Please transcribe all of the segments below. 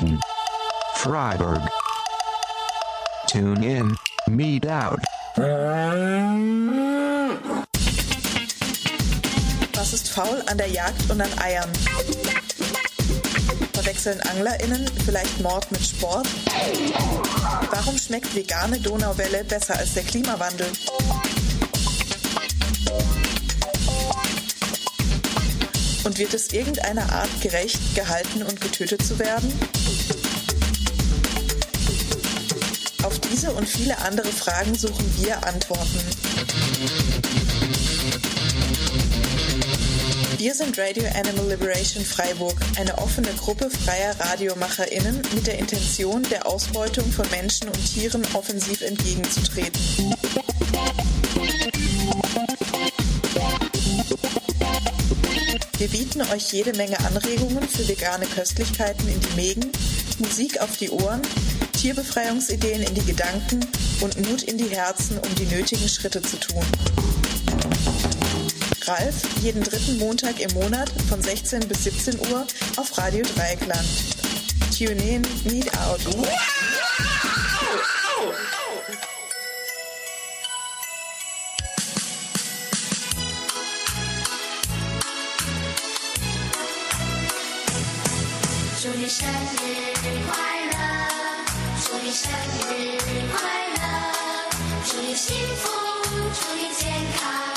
Liberation. Freiburg. Tune in, meet out. Was ist faul an der Jagd und an Eiern? Verwechseln AnglerInnen vielleicht Mord mit Sport? Warum schmeckt vegane Donauwelle besser als der Klimawandel? Und wird es irgendeiner Art gerecht, gehalten und getötet zu werden? Auf diese und viele andere Fragen suchen wir Antworten. Wir sind Radio Animal Liberation Freiburg, eine offene Gruppe freier RadiomacherInnen mit der Intention, der Ausbeutung von Menschen und Tieren offensiv entgegenzutreten. Wir bieten euch jede Menge Anregungen für vegane Köstlichkeiten in die Mägen, Musik auf die Ohren, Tierbefreiungsideen in die Gedanken und Mut in die Herzen, um die nötigen Schritte zu tun. Ralf jeden dritten Montag im Monat von 16 bis 17 Uhr auf Radio Dreieckland. Tune in, meet out. 生日快乐祝你生日快乐祝你幸福祝你健康。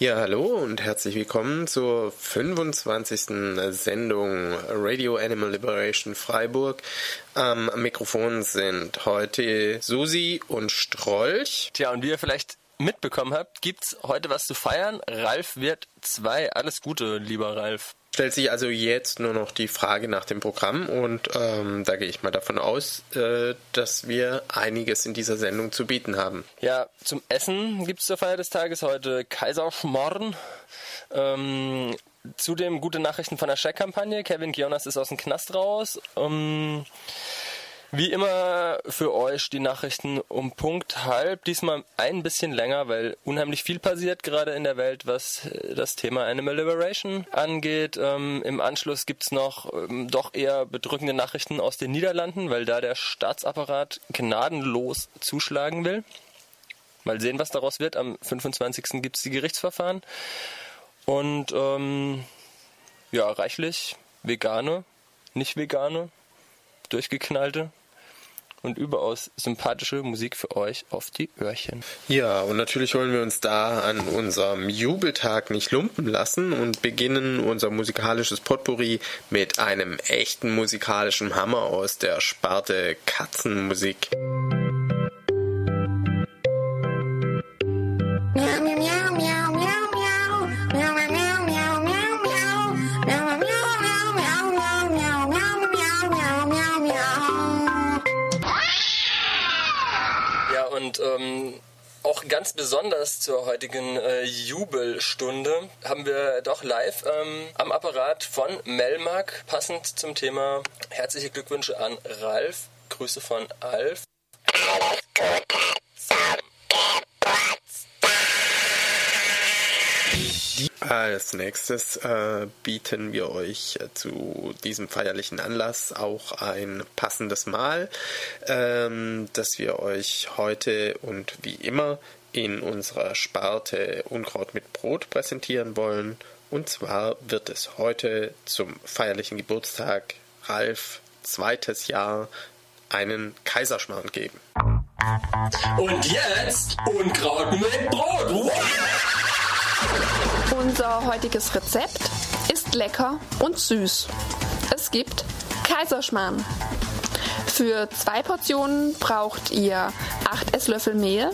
Ja, hallo und herzlich willkommen zur 25. Sendung Radio Animal Liberation Freiburg. Am Mikrofon sind heute Susi und Strolch. Tja, und wie ihr vielleicht mitbekommen habt, gibt's heute was zu feiern. Ralf wird zwei. Alles Gute, lieber Ralf stellt sich also jetzt nur noch die Frage nach dem Programm und ähm, da gehe ich mal davon aus, äh, dass wir einiges in dieser Sendung zu bieten haben. Ja, zum Essen gibt es zur Feier des Tages heute Kaiserschmarrn. Ähm, zudem gute Nachrichten von der Scheck-Kampagne. Kevin Gionas ist aus dem Knast raus. Ähm, wie immer für euch die Nachrichten um Punkt halb. Diesmal ein bisschen länger, weil unheimlich viel passiert gerade in der Welt, was äh, das Thema Animal Liberation angeht. Ähm, Im Anschluss gibt's noch ähm, doch eher bedrückende Nachrichten aus den Niederlanden, weil da der Staatsapparat gnadenlos zuschlagen will. Mal sehen, was daraus wird. Am 25. gibt's die Gerichtsverfahren. Und ähm, ja, reichlich vegane, nicht vegane, durchgeknallte und überaus sympathische Musik für euch auf die Öhrchen. Ja, und natürlich wollen wir uns da an unserem Jubeltag nicht lumpen lassen und beginnen unser musikalisches Potpourri mit einem echten musikalischen Hammer aus der Sparte Katzenmusik. Ganz besonders zur heutigen äh, Jubelstunde haben wir doch live ähm, am Apparat von Melmark, passend zum Thema herzliche Glückwünsche an Ralf. Grüße von Alf. Als nächstes äh, bieten wir euch äh, zu diesem feierlichen Anlass auch ein passendes Mahl, ähm, das wir euch heute und wie immer in unserer Sparte Unkraut mit Brot präsentieren wollen. Und zwar wird es heute zum feierlichen Geburtstag Ralf zweites Jahr einen Kaiserschmarrn geben. Und jetzt Unkraut mit Brot. Wow! Unser heutiges Rezept ist lecker und süß. Es gibt Kaiserschmarrn. Für zwei Portionen braucht ihr 8 Esslöffel Mehl,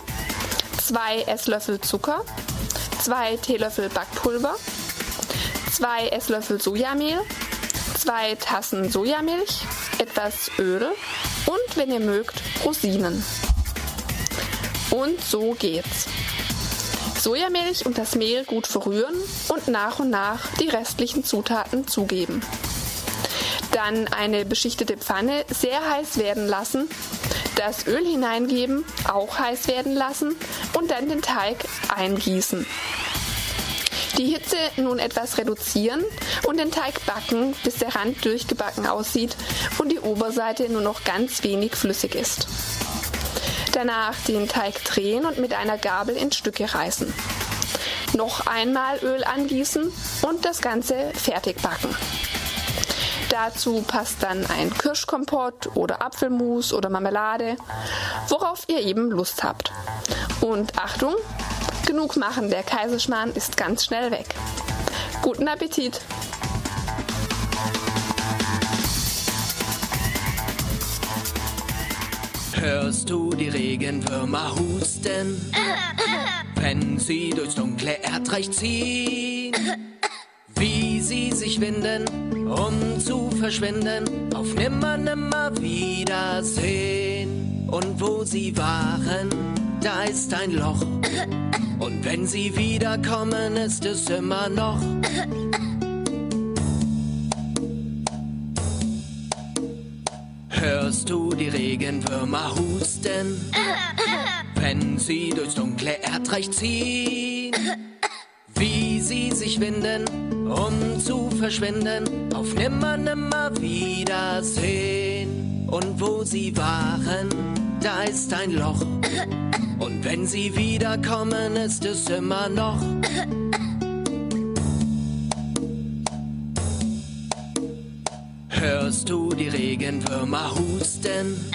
2 Esslöffel Zucker, 2 Teelöffel Backpulver, 2 Esslöffel Sojamehl, 2 Tassen Sojamilch, etwas Öl und, wenn ihr mögt, Rosinen. Und so geht's. Sojamilch und das Mehl gut verrühren und nach und nach die restlichen Zutaten zugeben. Dann eine beschichtete Pfanne sehr heiß werden lassen, das Öl hineingeben, auch heiß werden lassen und dann den Teig eingießen. Die Hitze nun etwas reduzieren und den Teig backen, bis der Rand durchgebacken aussieht und die Oberseite nur noch ganz wenig flüssig ist. Danach den Teig drehen und mit einer Gabel in Stücke reißen. Noch einmal Öl angießen und das Ganze fertig backen. Dazu passt dann ein Kirschkompott oder Apfelmus oder Marmelade, worauf ihr eben Lust habt. Und Achtung, genug machen, der Kaiserschmarrn ist ganz schnell weg. Guten Appetit! Hörst du die Regenwürmer husten, wenn sie durchs dunkle Erdreich ziehen? Wie sie sich winden, um zu verschwinden, auf nimmer, nimmer Wiedersehen. Und wo sie waren, da ist ein Loch. Und wenn sie wiederkommen, ist es immer noch. Hörst du die Regenwürmer husten, wenn sie durchs dunkle Erdreich ziehen? Wie sie sich winden, um zu verschwinden, auf nimmer, nimmer Wiedersehen. Und wo sie waren, da ist ein Loch. Und wenn sie wiederkommen, ist es immer noch. Hörst du die Regenwürmer husten,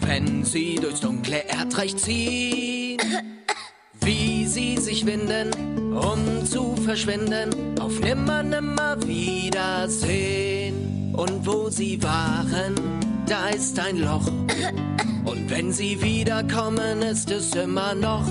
wenn sie durchs dunkle Erdreich ziehen? Wie sie sich winden, um zu verschwinden, auf nimmer, nimmer Wiedersehen. Und wo sie waren, da ist ein Loch. Und wenn sie wiederkommen, ist es immer noch.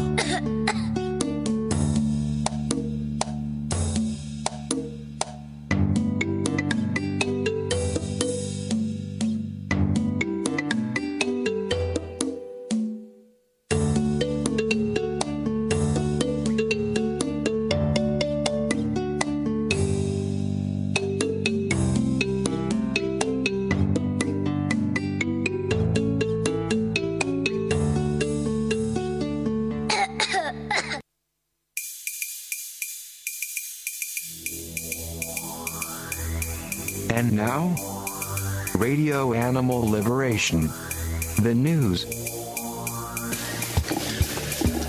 And now, Radio Animal Liberation. The news.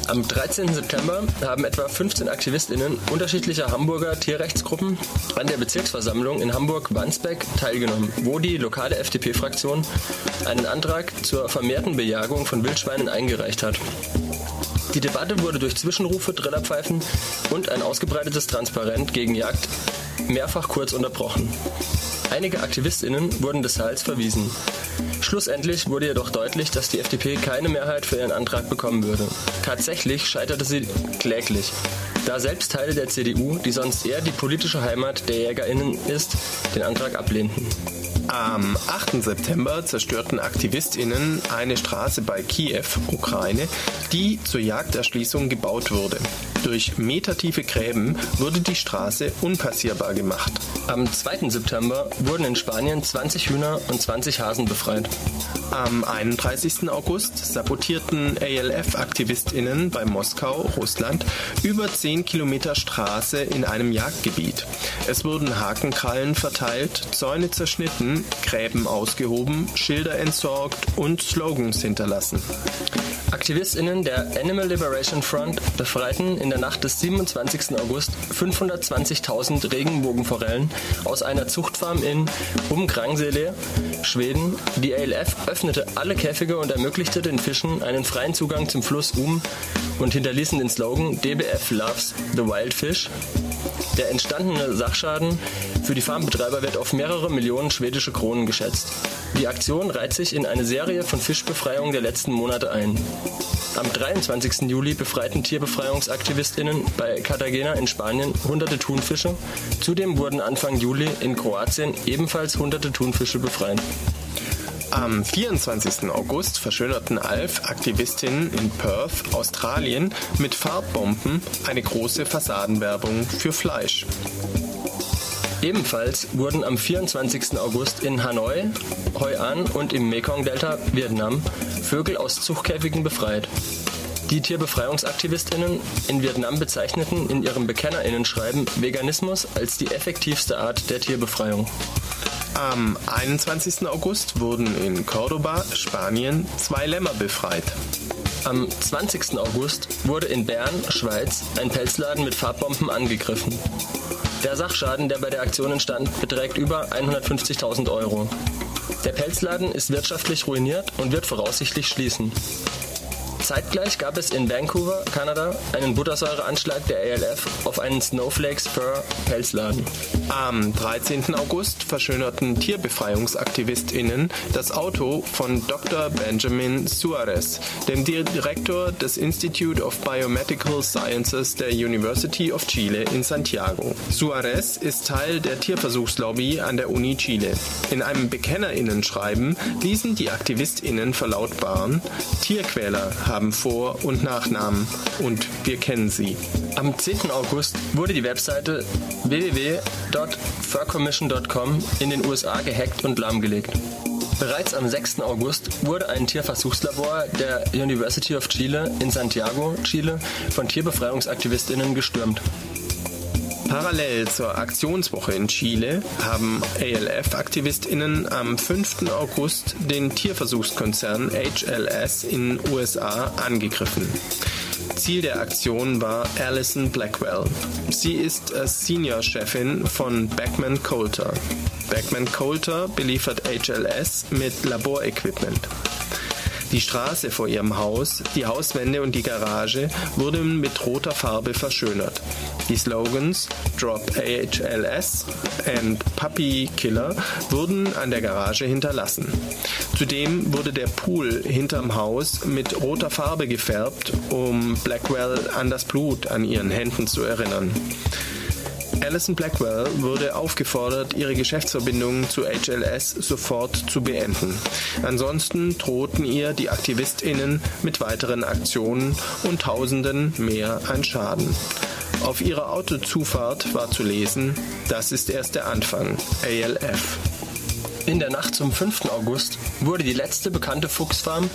Am 13. September haben etwa 15 AktivistInnen unterschiedlicher Hamburger Tierrechtsgruppen an der Bezirksversammlung in Hamburg-Wandsbek teilgenommen, wo die lokale FDP-Fraktion einen Antrag zur vermehrten Bejagung von Wildschweinen eingereicht hat. Die Debatte wurde durch Zwischenrufe, Trillerpfeifen und ein ausgebreitetes Transparent gegen Jagd mehrfach kurz unterbrochen. Einige AktivistInnen wurden des Saals verwiesen. Schlussendlich wurde jedoch deutlich, dass die FDP keine Mehrheit für ihren Antrag bekommen würde. Tatsächlich scheiterte sie kläglich, da selbst Teile der CDU, die sonst eher die politische Heimat der JägerInnen ist, den Antrag ablehnten. Am 8. September zerstörten AktivistInnen eine Straße bei Kiew, Ukraine, die zur Jagderschließung gebaut wurde. Durch metertiefe Gräben wurde die Straße unpassierbar gemacht. Am 2. September wurden in Spanien 20 Hühner und 20 Hasen befreit. Am 31. August sabotierten ALF-AktivistInnen bei Moskau, Russland, über 10 Kilometer Straße in einem Jagdgebiet. Es wurden Hakenkrallen verteilt, Zäune zerschnitten, Gräben ausgehoben, Schilder entsorgt und Slogans hinterlassen. AktivistInnen der Animal Liberation Front befreiten in der Nacht des 27. August 520.000 Regenbogenforellen aus einer Zuchtfarm in Umgrangsele, Schweden. Die ALF öffnete alle Käfige und ermöglichte den Fischen einen freien Zugang zum Fluss Um und hinterließen den Slogan DBF Loves the Wild Fish. Der entstandene Sachschaden für die Farmbetreiber wird auf mehrere Millionen schwedische Kronen geschätzt. Die Aktion reiht sich in eine Serie von Fischbefreiungen der letzten Monate ein. Am 23. Juli befreiten TierbefreiungsaktivistInnen bei Cartagena in Spanien hunderte Thunfische. Zudem wurden Anfang Juli in Kroatien ebenfalls hunderte Thunfische befreit. Am 24. August verschönerten ALF-Aktivistinnen in Perth, Australien, mit Farbbomben eine große Fassadenwerbung für Fleisch. Ebenfalls wurden am 24. August in Hanoi, Hoi An und im Mekong-Delta, Vietnam, Vögel aus Zuchtkäfigen befreit. Die Tierbefreiungsaktivistinnen in Vietnam bezeichneten in ihrem Bekennerinnenschreiben Veganismus als die effektivste Art der Tierbefreiung. Am 21. August wurden in Cordoba, Spanien, zwei Lämmer befreit. Am 20. August wurde in Bern, Schweiz, ein Pelzladen mit Farbbomben angegriffen. Der Sachschaden, der bei der Aktion entstand, beträgt über 150.000 Euro. Der Pelzladen ist wirtschaftlich ruiniert und wird voraussichtlich schließen. Zeitgleich gab es in Vancouver, Kanada, einen Buttersäureanschlag der ALF auf einen Snowflakes Fur Pelzladen. Am 13. August verschönerten TierbefreiungsaktivistInnen das Auto von Dr. Benjamin Suarez, dem Direktor des Institute of Biomedical Sciences der University of Chile in Santiago. Suarez ist Teil der Tierversuchslobby an der Uni Chile. In einem BekennerInnen-Schreiben ließen die AktivistInnen verlautbaren, Tierquäler haben Vor- und Nachnamen und wir kennen sie. Am 10. August wurde die Webseite www.furcommission.com in den USA gehackt und lahmgelegt. Bereits am 6. August wurde ein Tierversuchslabor der University of Chile in Santiago, Chile, von Tierbefreiungsaktivistinnen gestürmt. Parallel zur Aktionswoche in Chile haben ALF-AktivistInnen am 5. August den Tierversuchskonzern HLS in USA angegriffen. Ziel der Aktion war Alison Blackwell. Sie ist Senior-Chefin von Beckman Coulter. Beckman Coulter beliefert HLS mit Laborequipment. Die Straße vor ihrem Haus, die Hauswände und die Garage wurden mit roter Farbe verschönert. Die Slogans Drop AHLS and Puppy Killer wurden an der Garage hinterlassen. Zudem wurde der Pool hinterm Haus mit roter Farbe gefärbt, um Blackwell an das Blut an ihren Händen zu erinnern. Alison Blackwell wurde aufgefordert, ihre Geschäftsverbindungen zu HLS sofort zu beenden. Ansonsten drohten ihr die AktivistInnen mit weiteren Aktionen und Tausenden mehr an Schaden. Auf ihrer Autozufahrt war zu lesen, das ist erst der Anfang, ALF. In der Nacht zum 5. August wurde die letzte bekannte Fuchsfarm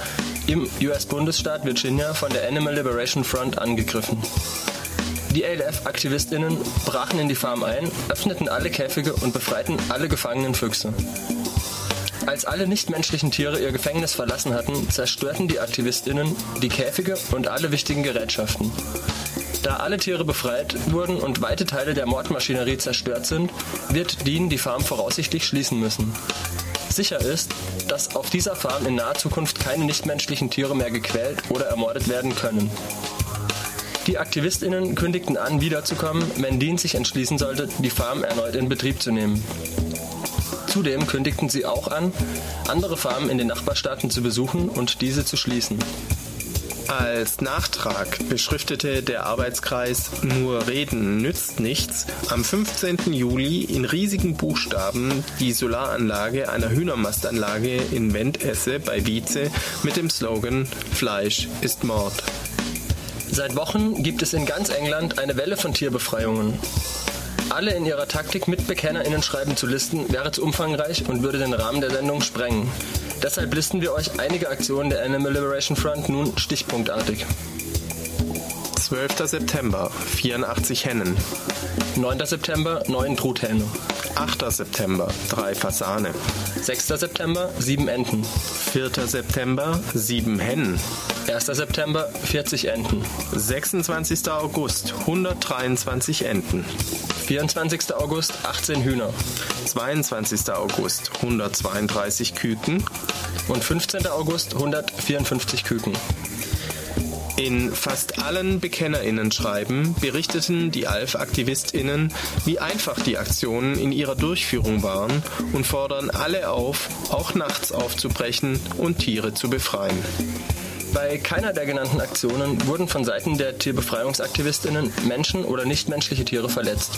im US-Bundesstaat Virginia von der Animal Liberation Front angegriffen. Die ALF-AktivistInnen brachen in die Farm ein, öffneten alle Käfige und befreiten alle gefangenen Füchse. Als alle nichtmenschlichen Tiere ihr Gefängnis verlassen hatten, zerstörten die AktivistInnen die Käfige und alle wichtigen Gerätschaften. Da alle Tiere befreit wurden und weite Teile der Mordmaschinerie zerstört sind, wird Dean die Farm voraussichtlich schließen müssen. Sicher ist, dass auf dieser Farm in naher Zukunft keine nichtmenschlichen Tiere mehr gequält oder ermordet werden können. Die AktivistInnen kündigten an, wiederzukommen, wenn Dean sich entschließen sollte, die Farm erneut in Betrieb zu nehmen. Zudem kündigten sie auch an, andere Farmen in den Nachbarstaaten zu besuchen und diese zu schließen. Als Nachtrag beschriftete der Arbeitskreis Nur Reden nützt nichts am 15. Juli in riesigen Buchstaben die Solaranlage einer Hühnermastanlage in Wendesse bei Wietze mit dem Slogan Fleisch ist Mord. Seit Wochen gibt es in ganz England eine Welle von Tierbefreiungen. Alle in ihrer Taktik mit BekennerInnen schreiben zu listen wäre zu umfangreich und würde den Rahmen der Sendung sprengen. Deshalb listen wir euch einige Aktionen der Animal Liberation Front nun stichpunktartig. 12. September 84 Hennen. 9. September 9 Truthähne. 8. September 3 Fasane. 6. September 7 Enten. 4. September 7 Hennen. 1. September 40 Enten. 26. August 123 Enten. 24. August 18 Hühner. 22. August 132 Küken. Und 15. August 154 Küken. In fast allen BekennerInnen-Schreiben berichteten die ALF-AktivistInnen, wie einfach die Aktionen in ihrer Durchführung waren und fordern alle auf, auch nachts aufzubrechen und Tiere zu befreien. Bei keiner der genannten Aktionen wurden von Seiten der Tierbefreiungsaktivistinnen Menschen oder nichtmenschliche Tiere verletzt.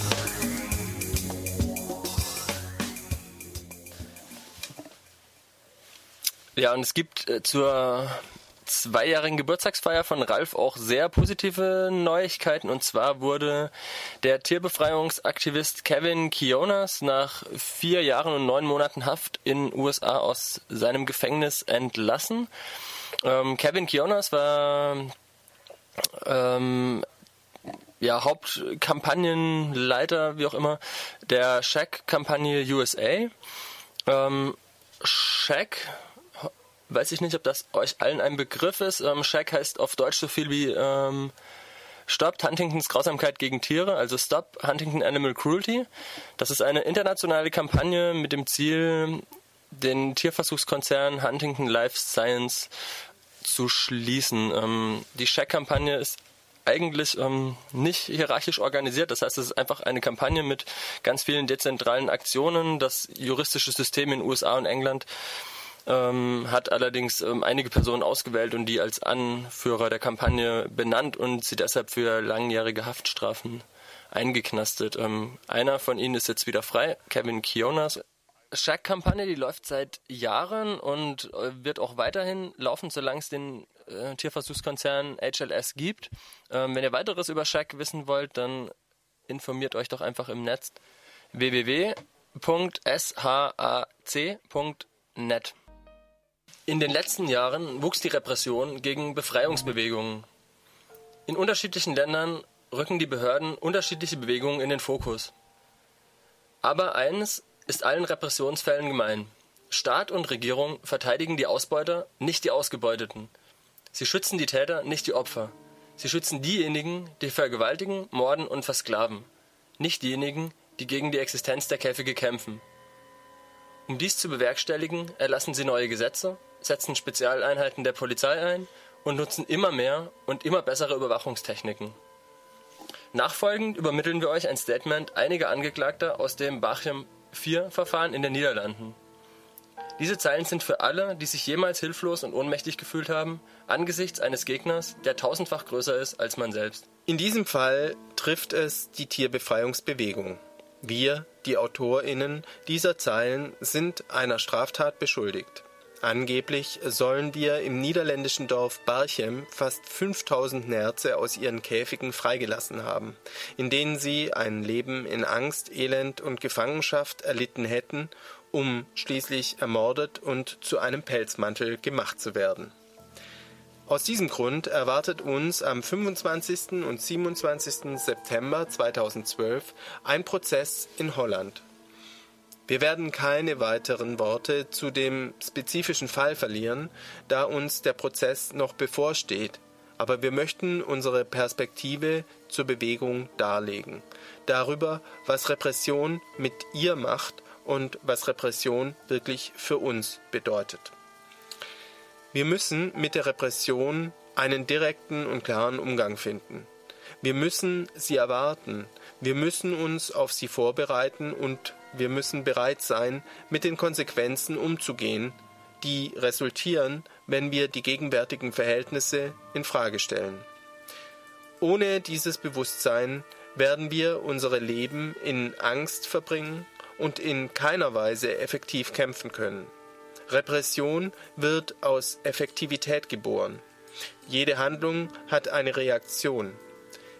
Ja, und es gibt äh, zur zweijährigen Geburtstagsfeier von Ralf auch sehr positive Neuigkeiten. Und zwar wurde der Tierbefreiungsaktivist Kevin Kionas nach vier Jahren und neun Monaten Haft in USA aus seinem Gefängnis entlassen. Ähm, Kevin Kionas war ähm, ja, Hauptkampagnenleiter, wie auch immer, der Shaq-Kampagne USA. Ähm, Shaq, weiß ich nicht, ob das euch allen ein Begriff ist. Ähm, Shaq heißt auf Deutsch so viel wie ähm, Stoppt Huntingtons Grausamkeit gegen Tiere, also Stop Huntington Animal Cruelty. Das ist eine internationale Kampagne mit dem Ziel, den Tierversuchskonzern Huntington Life Science zu schließen. Ähm, die Shaq-Kampagne ist eigentlich ähm, nicht hierarchisch organisiert. Das heißt, es ist einfach eine Kampagne mit ganz vielen dezentralen Aktionen. Das juristische System in USA und England ähm, hat allerdings ähm, einige Personen ausgewählt und die als Anführer der Kampagne benannt und sie deshalb für langjährige Haftstrafen eingeknastet. Ähm, einer von ihnen ist jetzt wieder frei, Kevin Kionas. Shack-Kampagne, die läuft seit Jahren und äh, wird auch weiterhin laufen, solange es den äh, Tierversuchskonzern HLS gibt. Ähm, wenn ihr weiteres über Shack wissen wollt, dann informiert euch doch einfach im Netz www.shac.net. In den letzten Jahren wuchs die Repression gegen Befreiungsbewegungen. In unterschiedlichen Ländern rücken die Behörden unterschiedliche Bewegungen in den Fokus. Aber eines ist allen Repressionsfällen gemein. Staat und Regierung verteidigen die Ausbeuter, nicht die Ausgebeuteten. Sie schützen die Täter, nicht die Opfer. Sie schützen diejenigen, die vergewaltigen, morden und versklaven, nicht diejenigen, die gegen die Existenz der Käfige kämpfen. Um dies zu bewerkstelligen, erlassen sie neue Gesetze, setzen Spezialeinheiten der Polizei ein und nutzen immer mehr und immer bessere Überwachungstechniken. Nachfolgend übermitteln wir euch ein Statement einiger Angeklagter aus dem Bachem vier Verfahren in den Niederlanden. Diese Zeilen sind für alle, die sich jemals hilflos und ohnmächtig gefühlt haben, angesichts eines Gegners, der tausendfach größer ist als man selbst. In diesem Fall trifft es die Tierbefreiungsbewegung. Wir, die Autorinnen dieser Zeilen, sind einer Straftat beschuldigt. Angeblich sollen wir im niederländischen Dorf Barchem fast 5000 Nerze aus ihren Käfigen freigelassen haben, in denen sie ein Leben in Angst, Elend und Gefangenschaft erlitten hätten, um schließlich ermordet und zu einem Pelzmantel gemacht zu werden. Aus diesem Grund erwartet uns am 25. und 27. September 2012 ein Prozess in Holland. Wir werden keine weiteren Worte zu dem spezifischen Fall verlieren, da uns der Prozess noch bevorsteht, aber wir möchten unsere Perspektive zur Bewegung darlegen, darüber, was Repression mit ihr macht und was Repression wirklich für uns bedeutet. Wir müssen mit der Repression einen direkten und klaren Umgang finden. Wir müssen sie erwarten, wir müssen uns auf sie vorbereiten und wir müssen bereit sein, mit den Konsequenzen umzugehen, die resultieren, wenn wir die gegenwärtigen Verhältnisse in Frage stellen. Ohne dieses Bewusstsein werden wir unsere Leben in Angst verbringen und in keiner Weise effektiv kämpfen können. Repression wird aus Effektivität geboren. Jede Handlung hat eine Reaktion.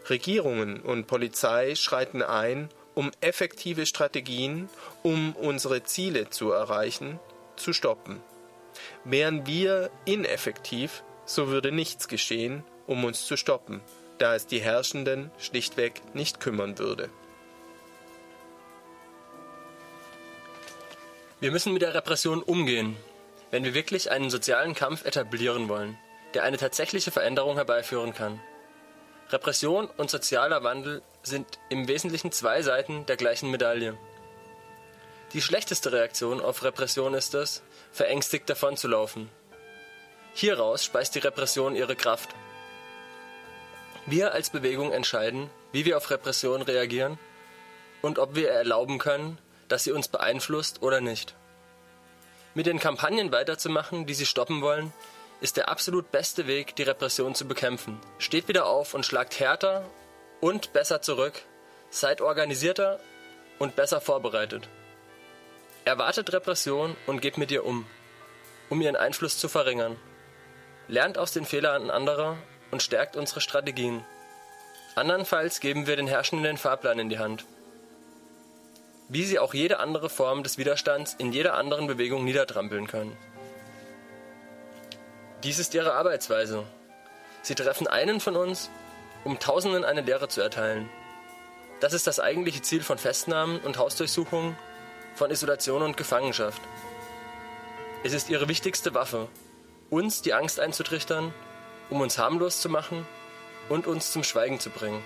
Regierungen und Polizei schreiten ein, um effektive Strategien, um unsere Ziele zu erreichen, zu stoppen. Wären wir ineffektiv, so würde nichts geschehen, um uns zu stoppen, da es die Herrschenden schlichtweg nicht kümmern würde. Wir müssen mit der Repression umgehen, wenn wir wirklich einen sozialen Kampf etablieren wollen, der eine tatsächliche Veränderung herbeiführen kann. Repression und sozialer Wandel sind im Wesentlichen zwei Seiten der gleichen Medaille. Die schlechteste Reaktion auf Repression ist es, verängstigt davonzulaufen. Hieraus speist die Repression ihre Kraft. Wir als Bewegung entscheiden, wie wir auf Repression reagieren und ob wir erlauben können, dass sie uns beeinflusst oder nicht. Mit den Kampagnen weiterzumachen, die sie stoppen wollen, ist der absolut beste Weg, die Repression zu bekämpfen. Steht wieder auf und schlagt härter und besser zurück. Seid organisierter und besser vorbereitet. Erwartet Repression und geht mit ihr um. um ihren Einfluss zu verringern. Lernt aus den Fehlern anderer und stärkt unsere Strategien. Andernfalls geben wir den Herrschenden den Fahrplan in die Hand. Wie sie auch jede andere Form des Widerstands in jeder anderen Bewegung niedertrampeln können. Dies ist ihre Arbeitsweise. Sie treffen einen von uns, um Tausenden eine Lehre zu erteilen. Das ist das eigentliche Ziel von Festnahmen und Hausdurchsuchungen, von Isolation und Gefangenschaft. Es ist ihre wichtigste Waffe, uns die Angst einzutrichtern, um uns harmlos zu machen und uns zum Schweigen zu bringen.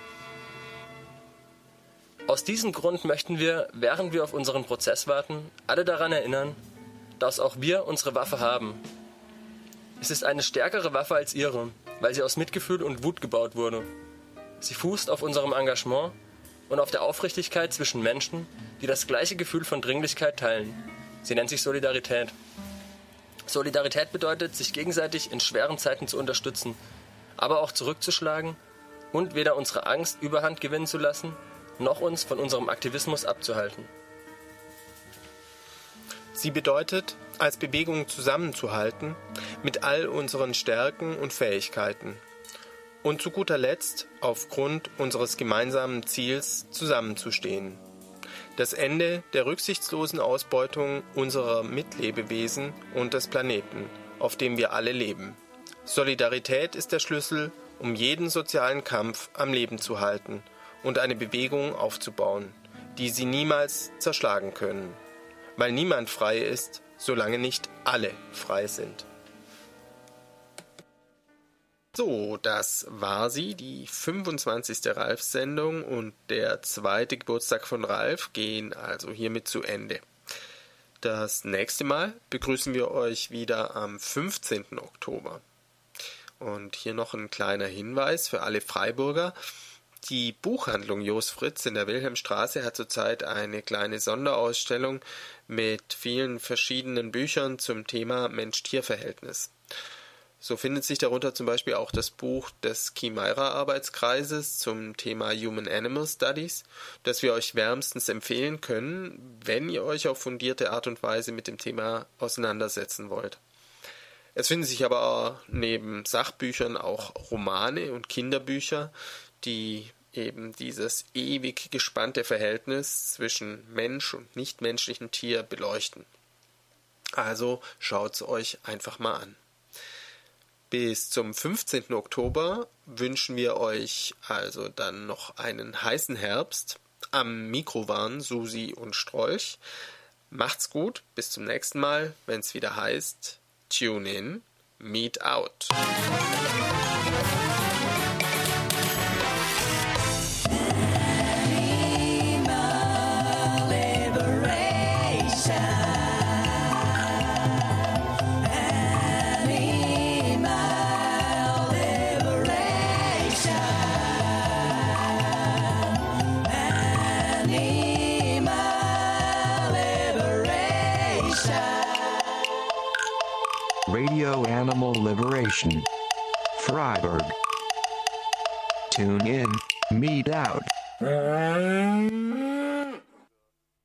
Aus diesem Grund möchten wir, während wir auf unseren Prozess warten, alle daran erinnern, dass auch wir unsere Waffe haben. Es ist eine stärkere Waffe als ihre, weil sie aus Mitgefühl und Wut gebaut wurde. Sie fußt auf unserem Engagement und auf der Aufrichtigkeit zwischen Menschen, die das gleiche Gefühl von Dringlichkeit teilen. Sie nennt sich Solidarität. Solidarität bedeutet, sich gegenseitig in schweren Zeiten zu unterstützen, aber auch zurückzuschlagen und weder unsere Angst überhand gewinnen zu lassen, noch uns von unserem Aktivismus abzuhalten. Sie bedeutet, als Bewegung zusammenzuhalten, mit all unseren Stärken und Fähigkeiten und zu guter Letzt aufgrund unseres gemeinsamen Ziels zusammenzustehen. Das Ende der rücksichtslosen Ausbeutung unserer Mitlebewesen und des Planeten, auf dem wir alle leben. Solidarität ist der Schlüssel, um jeden sozialen Kampf am Leben zu halten und eine Bewegung aufzubauen, die sie niemals zerschlagen können, weil niemand frei ist, solange nicht alle frei sind. So, das war sie, die 25. Ralf-Sendung und der zweite Geburtstag von Ralf gehen also hiermit zu Ende. Das nächste Mal begrüßen wir euch wieder am 15. Oktober. Und hier noch ein kleiner Hinweis für alle Freiburger. Die Buchhandlung Jos Fritz in der Wilhelmstraße hat zurzeit eine kleine Sonderausstellung mit vielen verschiedenen Büchern zum Thema Mensch-Tier-Verhältnis. So findet sich darunter zum Beispiel auch das Buch des Chimaira-Arbeitskreises zum Thema Human Animal Studies, das wir euch wärmstens empfehlen können, wenn ihr euch auf fundierte Art und Weise mit dem Thema auseinandersetzen wollt. Es finden sich aber neben Sachbüchern auch Romane und Kinderbücher, die eben dieses ewig gespannte Verhältnis zwischen Mensch und nichtmenschlichem Tier beleuchten. Also schaut's euch einfach mal an. Bis zum 15. Oktober wünschen wir euch also dann noch einen heißen Herbst. Am Mikro waren Susi und Strolch. Macht's gut, bis zum nächsten Mal, wenn es wieder heißt Tune in, Meet out. Freiburg. Tune in, meet out.